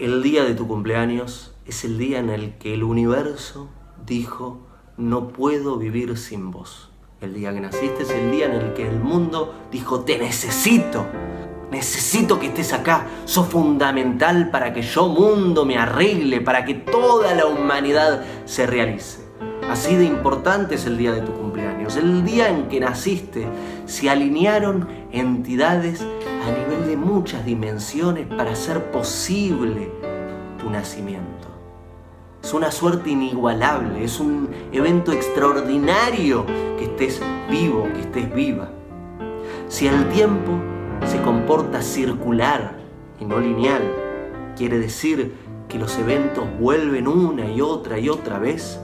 es el día en el que el universo dijo, no puedo vivir sin vos. El día que naciste es el día en el que el mundo dijo, te necesito, necesito que estés acá, sos fundamental para que yo mundo me arregle, para que toda la humanidad se realice. Así de importante es el día de tu cumpleaños. El día en que naciste se alinearon entidades a nivel de muchas dimensiones para hacer posible tu nacimiento. Es una suerte inigualable, es un evento extraordinario que estés vivo, que estés viva. Si el tiempo se comporta circular y no lineal, quiere decir que los eventos vuelven una y otra y otra vez,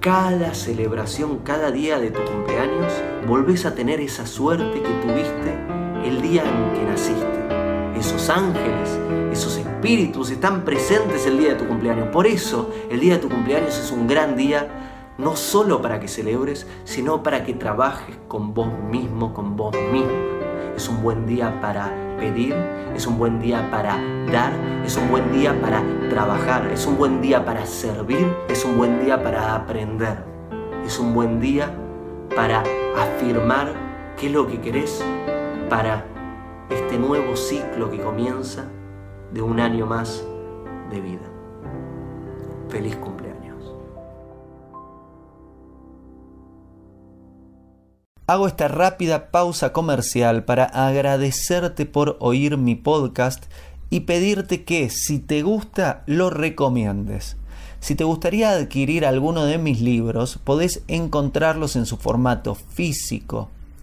cada celebración, cada día de tu cumpleaños, volvés a tener esa suerte que tuviste el día en que naciste. Esos ángeles, esos espíritus están presentes el día de tu cumpleaños. Por eso el día de tu cumpleaños es un gran día, no solo para que celebres, sino para que trabajes con vos mismo, con vos misma. Es un buen día para pedir, es un buen día para dar, es un buen día para trabajar, es un buen día para servir, es un buen día para aprender, es un buen día para afirmar qué es lo que querés para este nuevo ciclo que comienza de un año más de vida. Feliz cumpleaños. Hago esta rápida pausa comercial para agradecerte por oír mi podcast y pedirte que si te gusta lo recomiendes. Si te gustaría adquirir alguno de mis libros, podés encontrarlos en su formato físico